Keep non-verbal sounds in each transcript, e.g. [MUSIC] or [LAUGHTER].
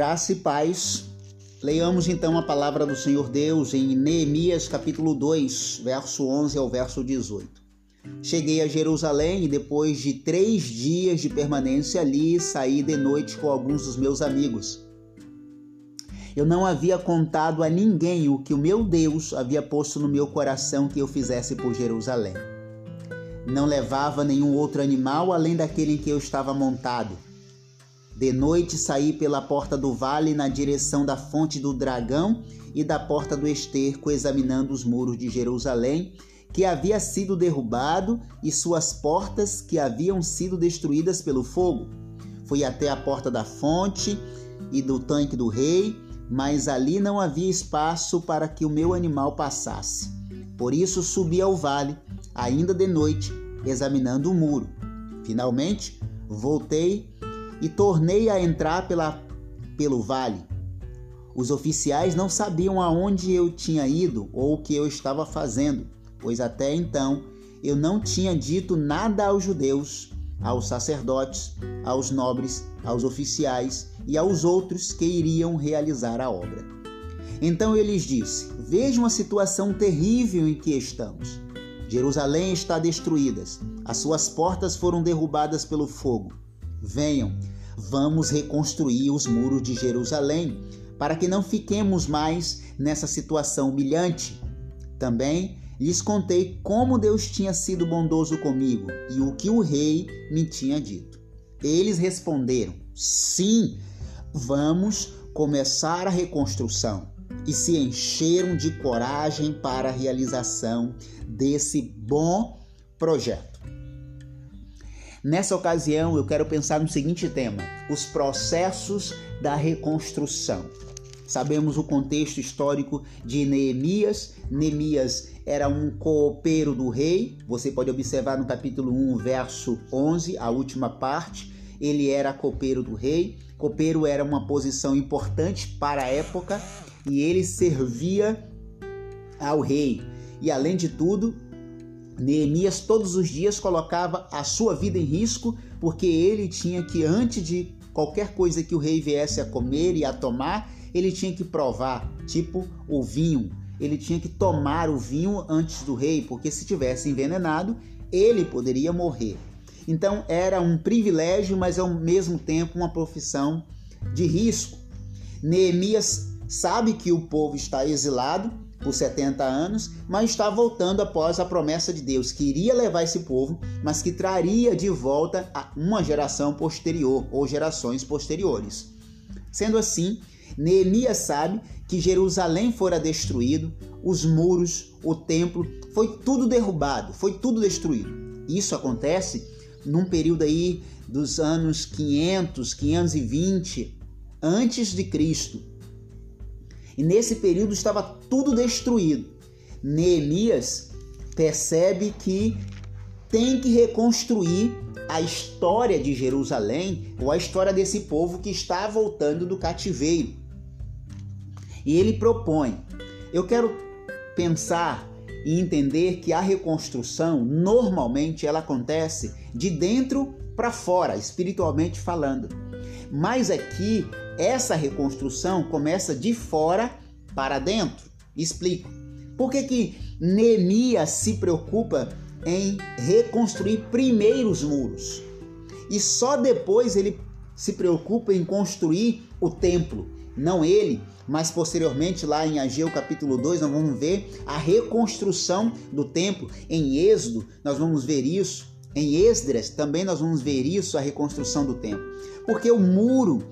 Graça e paz. Leiamos então a palavra do Senhor Deus em Neemias capítulo 2, verso 11 ao verso 18. Cheguei a Jerusalém e depois de três dias de permanência ali, saí de noite com alguns dos meus amigos. Eu não havia contado a ninguém o que o meu Deus havia posto no meu coração que eu fizesse por Jerusalém. Não levava nenhum outro animal além daquele em que eu estava montado de noite saí pela porta do vale na direção da fonte do dragão e da porta do esterco, examinando os muros de Jerusalém, que havia sido derrubado, e suas portas que haviam sido destruídas pelo fogo. Fui até a porta da fonte e do tanque do rei, mas ali não havia espaço para que o meu animal passasse. Por isso subi ao vale, ainda de noite, examinando o muro. Finalmente, voltei e tornei a entrar pela, pelo vale. Os oficiais não sabiam aonde eu tinha ido ou o que eu estava fazendo, pois até então eu não tinha dito nada aos judeus, aos sacerdotes, aos nobres, aos oficiais e aos outros que iriam realizar a obra. Então eu lhes disse: Vejam a situação terrível em que estamos. Jerusalém está destruída, as suas portas foram derrubadas pelo fogo. Venham, vamos reconstruir os muros de Jerusalém, para que não fiquemos mais nessa situação humilhante. Também lhes contei como Deus tinha sido bondoso comigo e o que o rei me tinha dito. Eles responderam: Sim, vamos começar a reconstrução. E se encheram de coragem para a realização desse bom projeto. Nessa ocasião, eu quero pensar no seguinte tema: os processos da reconstrução. Sabemos o contexto histórico de Neemias. Neemias era um copeiro do rei. Você pode observar no capítulo 1, verso 11, a última parte. Ele era copeiro do rei. Copeiro era uma posição importante para a época e ele servia ao rei. E além de tudo, Neemias todos os dias colocava a sua vida em risco, porque ele tinha que, antes de qualquer coisa que o rei viesse a comer e a tomar, ele tinha que provar, tipo o vinho. Ele tinha que tomar o vinho antes do rei, porque se tivesse envenenado, ele poderia morrer. Então era um privilégio, mas ao mesmo tempo uma profissão de risco. Neemias sabe que o povo está exilado por 70 anos, mas está voltando após a promessa de Deus que iria levar esse povo, mas que traria de volta a uma geração posterior ou gerações posteriores. Sendo assim, Neemias sabe que Jerusalém fora destruído, os muros, o templo, foi tudo derrubado, foi tudo destruído. Isso acontece num período aí dos anos 500, 520 antes de Cristo. E nesse período estava tudo destruído. Neemias percebe que tem que reconstruir a história de Jerusalém ou a história desse povo que está voltando do cativeiro. E ele propõe: eu quero pensar e entender que a reconstrução normalmente ela acontece de dentro para fora, espiritualmente falando. Mas aqui essa reconstrução começa de fora para dentro. Explico. Por que, que Neemias se preocupa em reconstruir primeiro os muros? E só depois ele se preocupa em construir o templo. Não ele, mas posteriormente lá em Ageu capítulo 2 nós vamos ver a reconstrução do templo. Em Êxodo nós vamos ver isso. Em Esdras também nós vamos ver isso, a reconstrução do templo. Porque o muro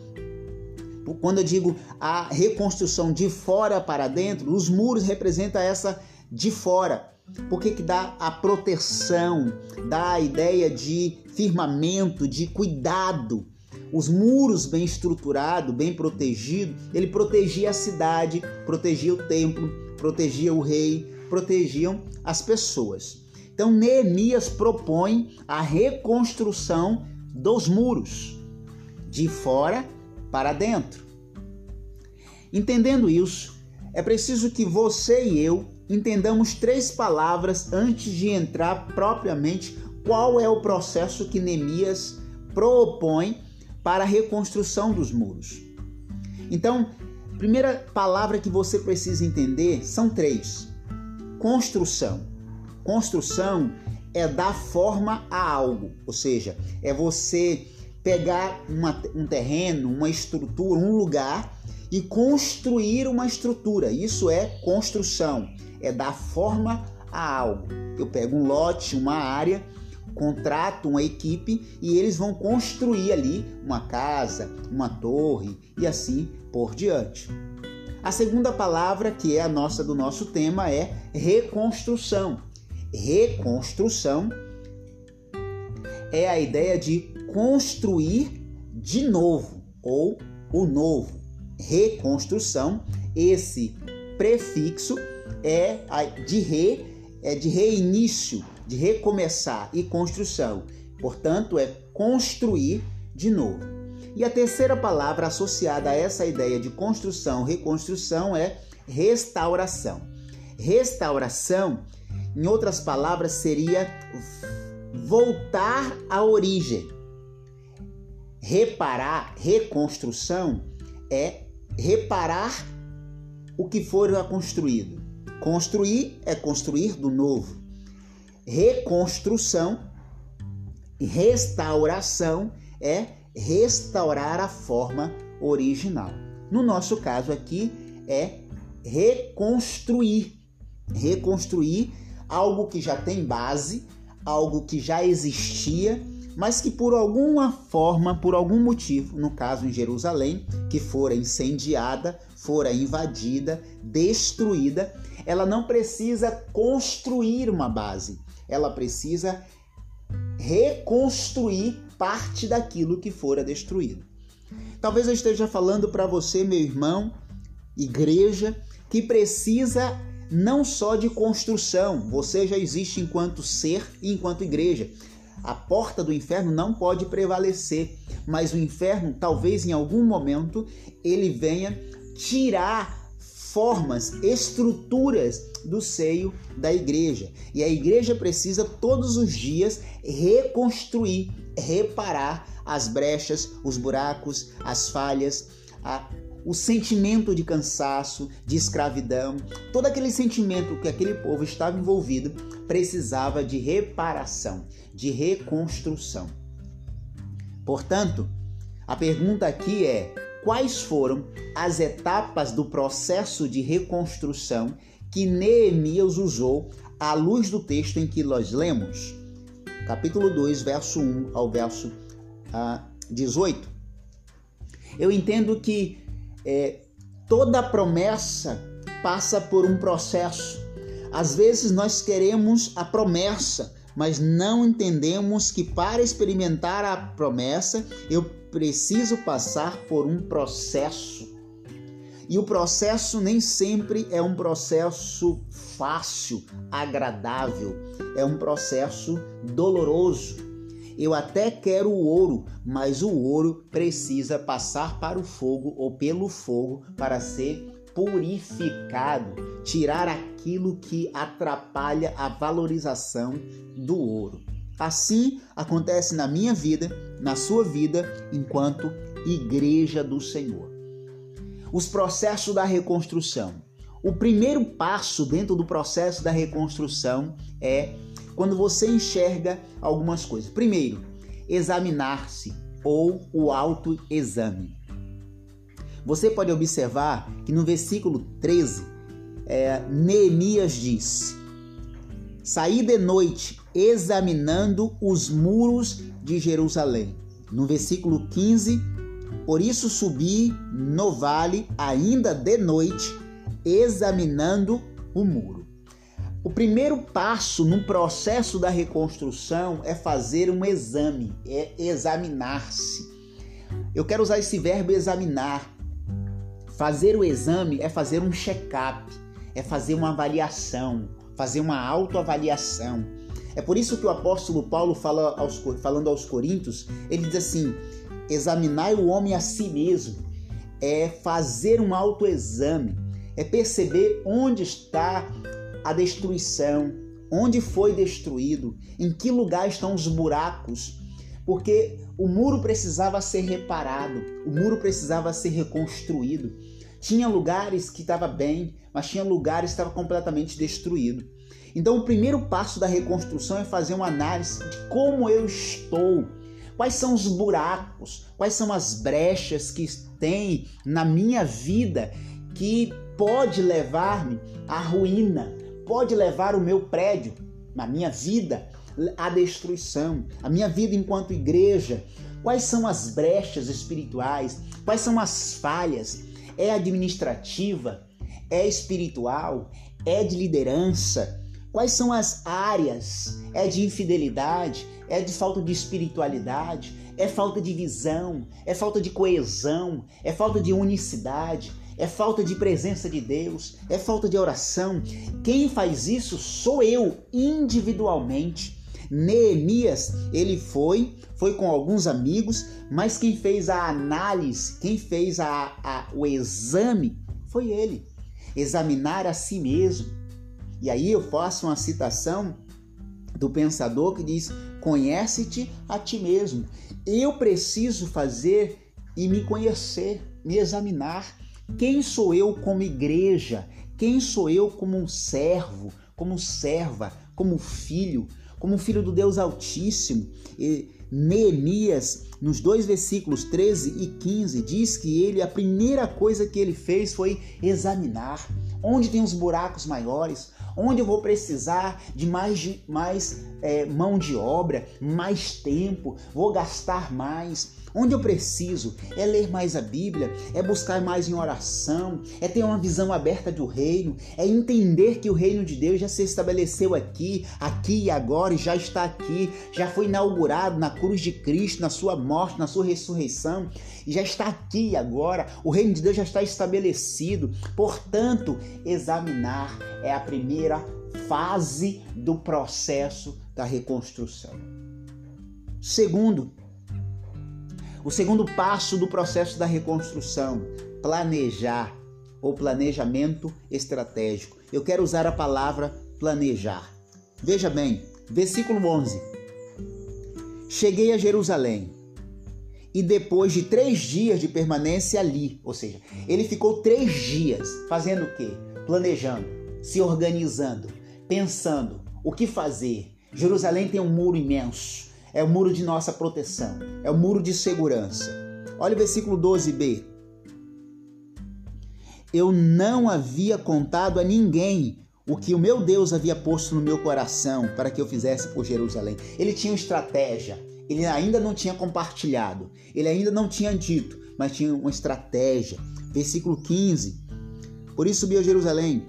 quando eu digo a reconstrução de fora para dentro, os muros representam essa de fora. Porque que dá a proteção, dá a ideia de firmamento, de cuidado. Os muros bem estruturados, bem protegidos, ele protegia a cidade, protegia o templo, protegia o rei, protegiam as pessoas. Então Neemias propõe a reconstrução dos muros de fora para dentro. Entendendo isso, é preciso que você e eu entendamos três palavras antes de entrar propriamente qual é o processo que Neemias propõe para a reconstrução dos muros. Então, primeira palavra que você precisa entender são três: construção. Construção é dar forma a algo, ou seja, é você pegar uma, um terreno, uma estrutura, um lugar e construir uma estrutura. Isso é construção, é dar forma a algo. Eu pego um lote, uma área, contrato uma equipe e eles vão construir ali uma casa, uma torre e assim por diante. A segunda palavra, que é a nossa do nosso tema, é reconstrução. Reconstrução é a ideia de construir de novo ou o novo. Reconstrução, esse prefixo é de re, é de reinício, de recomeçar e construção. Portanto, é construir de novo. E a terceira palavra associada a essa ideia de construção, reconstrução é restauração. Restauração, em outras palavras, seria voltar à origem. Reparar, reconstrução é reparar o que for construído. Construir é construir do novo. Reconstrução restauração é restaurar a forma original. No nosso caso aqui é reconstruir. Reconstruir algo que já tem base, algo que já existia, mas que por alguma forma, por algum motivo, no caso em Jerusalém, que fora incendiada, fora invadida, destruída, ela não precisa construir uma base, ela precisa reconstruir parte daquilo que fora destruído. Talvez eu esteja falando para você, meu irmão, igreja, que precisa não só de construção, você já existe enquanto ser e enquanto igreja. A porta do inferno não pode prevalecer, mas o inferno, talvez em algum momento, ele venha tirar formas, estruturas do seio da igreja. E a igreja precisa todos os dias reconstruir, reparar as brechas, os buracos, as falhas, a, o sentimento de cansaço, de escravidão, todo aquele sentimento que aquele povo estava envolvido precisava de reparação, de reconstrução. Portanto, a pergunta aqui é: quais foram as etapas do processo de reconstrução que Neemias usou à luz do texto em que nós lemos? Capítulo 2, verso 1 ao verso ah, 18. Eu entendo que é, toda promessa passa por um processo. Às vezes nós queremos a promessa, mas não entendemos que para experimentar a promessa eu preciso passar por um processo. E o processo nem sempre é um processo fácil, agradável, é um processo doloroso. Eu até quero o ouro, mas o ouro precisa passar para o fogo ou pelo fogo para ser purificado, tirar aquilo que atrapalha a valorização do ouro. Assim acontece na minha vida, na sua vida, enquanto igreja do Senhor. Os processos da reconstrução. O primeiro passo dentro do processo da reconstrução é quando você enxerga algumas coisas. Primeiro, examinar-se ou o autoexame. Você pode observar que no versículo 13, é, Neemias diz: Saí de noite examinando os muros de Jerusalém. No versículo 15, por isso subi no vale ainda de noite, examinando o muro. O primeiro passo no processo da reconstrução é fazer um exame, é examinar-se. Eu quero usar esse verbo examinar. Fazer o exame é fazer um check-up, é fazer uma avaliação, fazer uma autoavaliação. É por isso que o apóstolo Paulo fala aos, falando aos Coríntios, ele diz assim: examinar o homem a si mesmo, é fazer um autoexame, é perceber onde está a destruição, onde foi destruído, em que lugar estão os buracos, porque o muro precisava ser reparado, o muro precisava ser reconstruído. Tinha lugares que estava bem, mas tinha lugares que estava completamente destruído. Então, o primeiro passo da reconstrução é fazer uma análise de como eu estou, quais são os buracos, quais são as brechas que tem na minha vida que pode levar-me à ruína, pode levar o meu prédio, na minha vida, à destruição, a minha vida enquanto igreja. Quais são as brechas espirituais? Quais são as falhas? É administrativa? É espiritual? É de liderança? Quais são as áreas? É de infidelidade? É de falta de espiritualidade? É falta de visão? É falta de coesão? É falta de unicidade? É falta de presença de Deus? É falta de oração? Quem faz isso sou eu, individualmente. Neemias, ele foi, foi com alguns amigos, mas quem fez a análise, quem fez a, a, o exame foi ele. Examinar a si mesmo e aí eu faço uma citação do pensador que diz: Conhece-te a ti mesmo. Eu preciso fazer e me conhecer, me examinar. Quem sou eu como igreja? Quem sou eu como um servo, como serva, como filho, como filho do Deus Altíssimo? E Neemias, nos dois versículos 13 e 15, diz que ele, a primeira coisa que ele fez foi examinar onde tem os buracos maiores, onde eu vou precisar de mais, mais é, mão de obra, mais tempo, vou gastar mais. Onde eu preciso é ler mais a Bíblia, é buscar mais em oração, é ter uma visão aberta do reino, é entender que o reino de Deus já se estabeleceu aqui, aqui e agora, e já está aqui, já foi inaugurado na cruz de Cristo, na sua morte, na sua ressurreição, e já está aqui e agora. O reino de Deus já está estabelecido. Portanto, examinar é a primeira fase do processo da reconstrução. Segundo, o segundo passo do processo da reconstrução, planejar ou planejamento estratégico. Eu quero usar a palavra planejar. Veja bem, versículo 11. Cheguei a Jerusalém e depois de três dias de permanência ali, ou seja, ele ficou três dias fazendo o quê? Planejando, se organizando, pensando o que fazer. Jerusalém tem um muro imenso é o muro de nossa proteção, é o muro de segurança. Olha o versículo 12b. Eu não havia contado a ninguém o que o meu Deus havia posto no meu coração para que eu fizesse por Jerusalém. Ele tinha uma estratégia, ele ainda não tinha compartilhado, ele ainda não tinha dito, mas tinha uma estratégia. Versículo 15. Por isso subi a Jerusalém.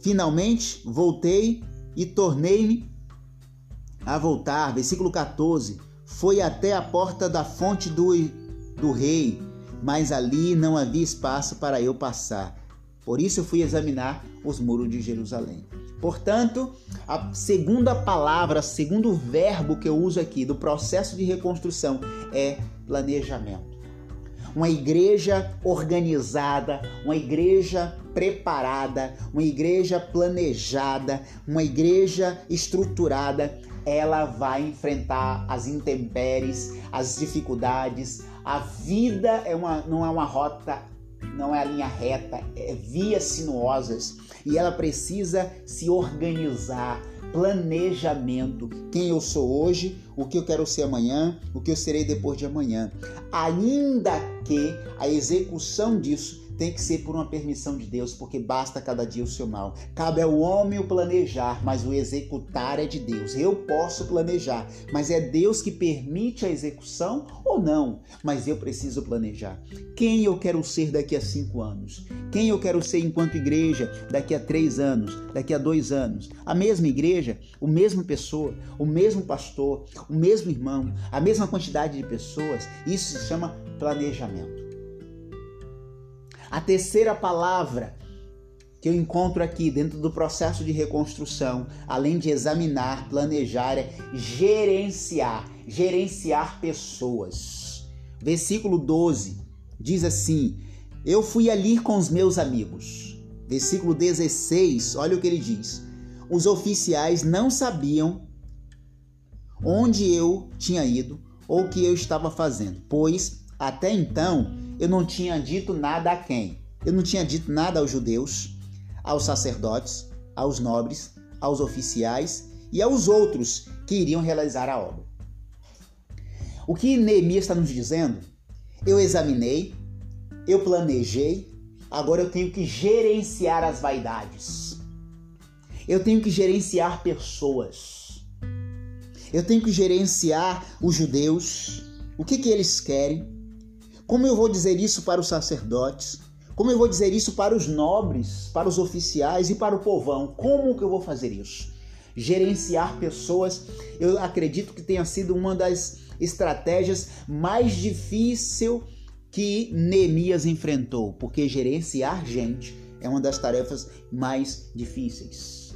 Finalmente voltei e tornei-me a voltar, versículo 14, foi até a porta da fonte do, do rei, mas ali não havia espaço para eu passar. Por isso eu fui examinar os muros de Jerusalém. Portanto, a segunda palavra, segundo verbo que eu uso aqui do processo de reconstrução é planejamento. Uma igreja organizada, uma igreja preparada, uma igreja planejada, uma igreja estruturada, ela vai enfrentar as intempéries, as dificuldades. A vida é uma, não é uma rota, não é a linha reta, é vias sinuosas e ela precisa se organizar. Planejamento, quem eu sou hoje, o que eu quero ser amanhã, o que eu serei depois de amanhã. Ainda que a execução disso tem que ser por uma permissão de Deus, porque basta cada dia o seu mal. Cabe ao homem o planejar, mas o executar é de Deus. Eu posso planejar, mas é Deus que permite a execução ou não? Mas eu preciso planejar. Quem eu quero ser daqui a cinco anos? Quem eu quero ser enquanto igreja daqui a três anos, daqui a dois anos? A mesma igreja, o mesmo pessoa, o mesmo pastor, o mesmo irmão, a mesma quantidade de pessoas. Isso se chama planejamento. A terceira palavra que eu encontro aqui dentro do processo de reconstrução, além de examinar, planejar, é gerenciar, gerenciar pessoas. Versículo 12 diz assim: Eu fui ali com os meus amigos. Versículo 16, olha o que ele diz: Os oficiais não sabiam onde eu tinha ido ou o que eu estava fazendo, pois até então eu não tinha dito nada a quem? Eu não tinha dito nada aos judeus, aos sacerdotes, aos nobres, aos oficiais e aos outros que iriam realizar a obra. O que Neemias está nos dizendo? Eu examinei, eu planejei, agora eu tenho que gerenciar as vaidades. Eu tenho que gerenciar pessoas. Eu tenho que gerenciar os judeus. O que, que eles querem? Como eu vou dizer isso para os sacerdotes? Como eu vou dizer isso para os nobres, para os oficiais e para o povão? Como que eu vou fazer isso? Gerenciar pessoas, eu acredito que tenha sido uma das estratégias mais difícil que Neemias enfrentou, porque gerenciar gente é uma das tarefas mais difíceis.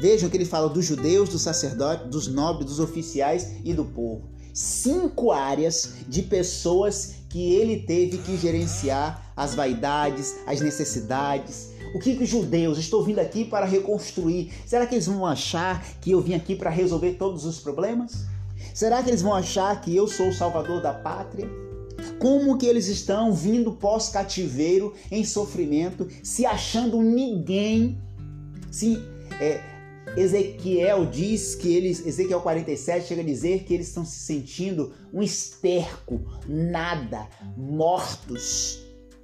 Vejam que ele fala dos judeus, dos sacerdotes, dos nobres, dos oficiais e do povo. Cinco áreas de pessoas que ele teve que gerenciar as vaidades, as necessidades. O que, que os judeus, estou vindo aqui para reconstruir, será que eles vão achar que eu vim aqui para resolver todos os problemas? Será que eles vão achar que eu sou o salvador da pátria? Como que eles estão vindo pós-cativeiro em sofrimento, se achando ninguém? Se é, Ezequiel diz que eles, Ezequiel 47 chega a dizer que eles estão se sentindo um esterco, nada, mortos.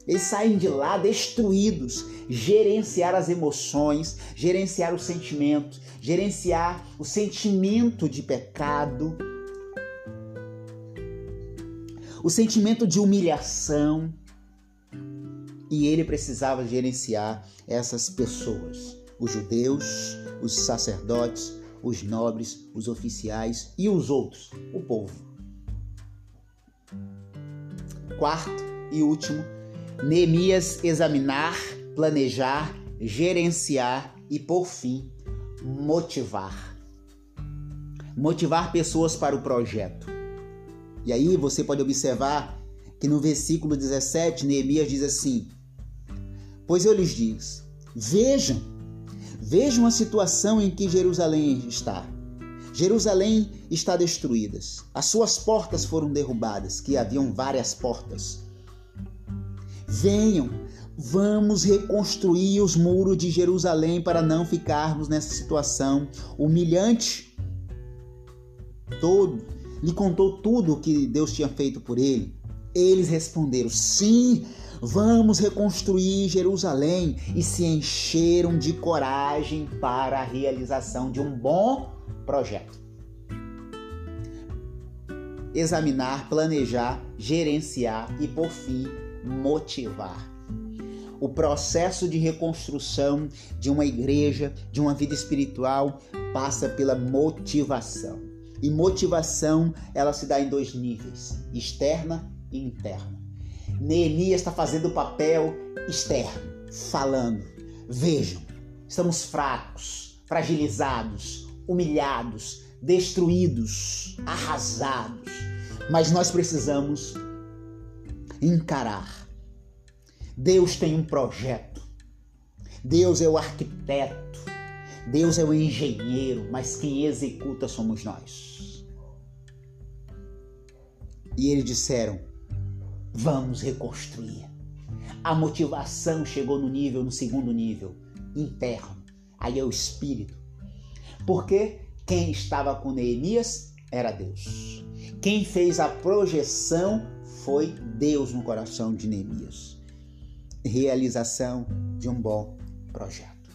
Eles saem de lá destruídos. Gerenciar as emoções, gerenciar os sentimentos, gerenciar o sentimento de pecado, o sentimento de humilhação. E ele precisava gerenciar essas pessoas, os judeus, os sacerdotes, os nobres, os oficiais e os outros, o povo. Quarto e último, Neemias examinar, planejar, gerenciar e, por fim, motivar. Motivar pessoas para o projeto. E aí você pode observar que no versículo 17, Neemias diz assim: Pois eu lhes digo, vejam Vejam a situação em que Jerusalém está. Jerusalém está destruída. As suas portas foram derrubadas, que haviam várias portas. Venham, vamos reconstruir os muros de Jerusalém para não ficarmos nessa situação humilhante. Todo lhe contou tudo o que Deus tinha feito por ele. Eles responderam: Sim, Vamos reconstruir Jerusalém e se encheram de coragem para a realização de um bom projeto. Examinar, planejar, gerenciar e, por fim, motivar. O processo de reconstrução de uma igreja, de uma vida espiritual, passa pela motivação. E motivação, ela se dá em dois níveis: externa e interna. Neemias está fazendo o papel externo, falando: vejam, estamos fracos, fragilizados, humilhados, destruídos, arrasados, mas nós precisamos encarar. Deus tem um projeto, Deus é o arquiteto, Deus é o engenheiro, mas quem executa somos nós. E eles disseram: Vamos reconstruir. A motivação chegou no nível, no segundo nível, interno. Aí é o espírito. Porque quem estava com Neemias era Deus. Quem fez a projeção foi Deus no coração de Neemias. Realização de um bom projeto.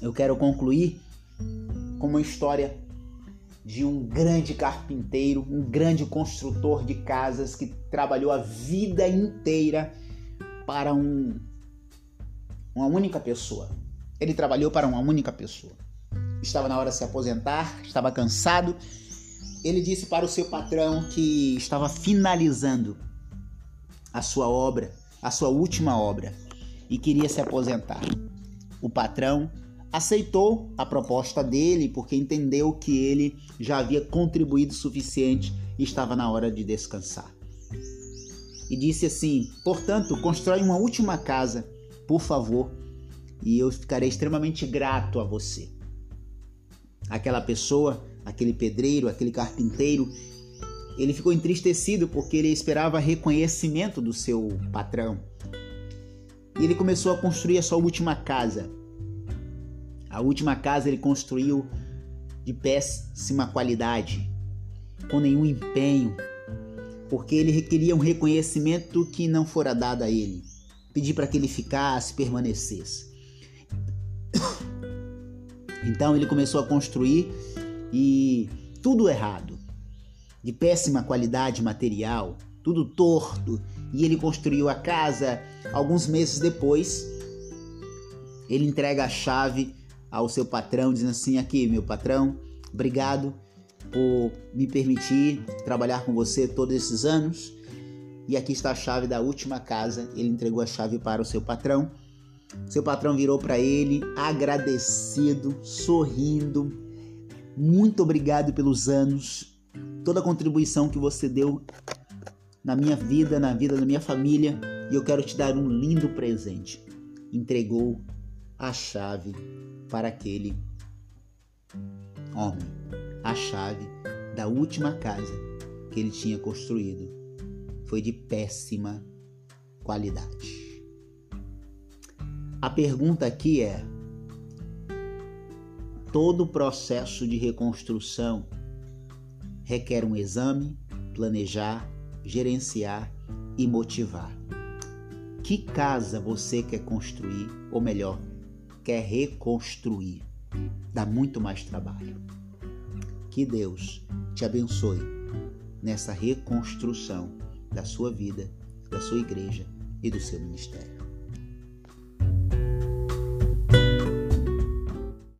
Eu quero concluir com uma história de um grande carpinteiro, um grande construtor de casas que trabalhou a vida inteira para um, uma única pessoa. Ele trabalhou para uma única pessoa. Estava na hora de se aposentar, estava cansado. Ele disse para o seu patrão que estava finalizando a sua obra, a sua última obra, e queria se aposentar. O patrão aceitou a proposta dele porque entendeu que ele já havia contribuído o suficiente e estava na hora de descansar. E disse assim: Portanto, constrói uma última casa, por favor, e eu ficarei extremamente grato a você. aquela pessoa, aquele pedreiro, aquele carpinteiro, ele ficou entristecido porque ele esperava reconhecimento do seu patrão. E ele começou a construir a sua última casa. A última casa ele construiu de péssima qualidade, com nenhum empenho, porque ele requeria um reconhecimento que não fora dado a ele. Pedi para que ele ficasse, permanecesse. [COUGHS] Então ele começou a construir e tudo errado, de péssima qualidade material, tudo torto, e ele construiu a casa. Alguns meses depois, ele entrega a chave ao seu patrão, dizendo assim: Aqui, meu patrão, obrigado por me permitir trabalhar com você todos esses anos. E aqui está a chave da última casa. Ele entregou a chave para o seu patrão. Seu patrão virou para ele, agradecido, sorrindo. Muito obrigado pelos anos, toda a contribuição que você deu na minha vida, na vida da minha família, e eu quero te dar um lindo presente. Entregou a chave para aquele homem, a chave da última casa que ele tinha construído. Foi de péssima qualidade. A pergunta aqui é: todo processo de reconstrução requer um exame, planejar, gerenciar e motivar. Que casa você quer construir, ou melhor, quer reconstruir? Dá muito mais trabalho. Que Deus te abençoe nessa reconstrução da sua vida, da sua igreja e do seu ministério.